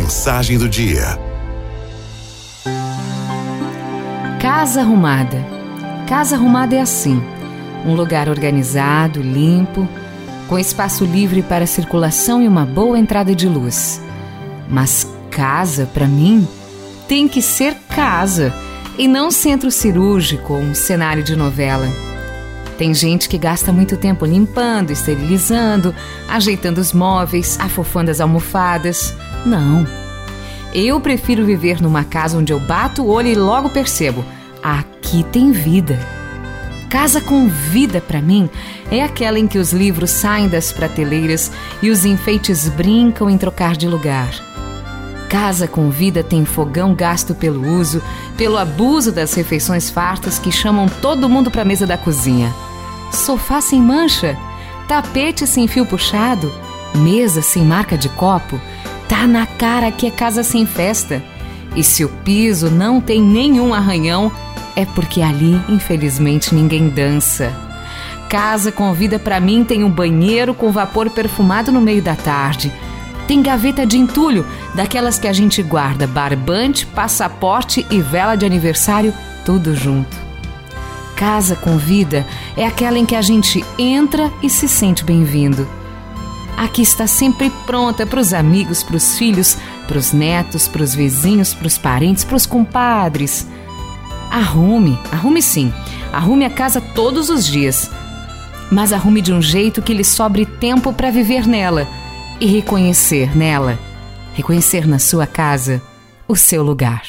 mensagem do dia. Casa arrumada. Casa arrumada é assim: um lugar organizado, limpo, com espaço livre para circulação e uma boa entrada de luz. Mas casa, para mim, tem que ser casa e não centro cirúrgico ou um cenário de novela. Tem gente que gasta muito tempo limpando, esterilizando, ajeitando os móveis, afofando as almofadas. Não. Eu prefiro viver numa casa onde eu bato o olho e logo percebo: aqui tem vida. Casa com vida para mim é aquela em que os livros saem das prateleiras e os enfeites brincam em trocar de lugar. Casa com vida tem fogão gasto pelo uso, pelo abuso das refeições fartas que chamam todo mundo para a mesa da cozinha sofá sem mancha, tapete sem fio puxado, mesa sem marca de copo, tá na cara que é casa sem festa. E se o piso não tem nenhum arranhão, é porque ali, infelizmente, ninguém dança. Casa com vida para mim tem um banheiro com vapor perfumado no meio da tarde. Tem gaveta de entulho, daquelas que a gente guarda barbante, passaporte e vela de aniversário, tudo junto casa com vida é aquela em que a gente entra e se sente bem-vindo. Aqui está sempre pronta para os amigos, para os filhos, para os netos, para os vizinhos, para os parentes, para os compadres. Arrume, arrume sim. Arrume a casa todos os dias. Mas arrume de um jeito que lhe sobre tempo para viver nela e reconhecer nela, reconhecer na sua casa o seu lugar.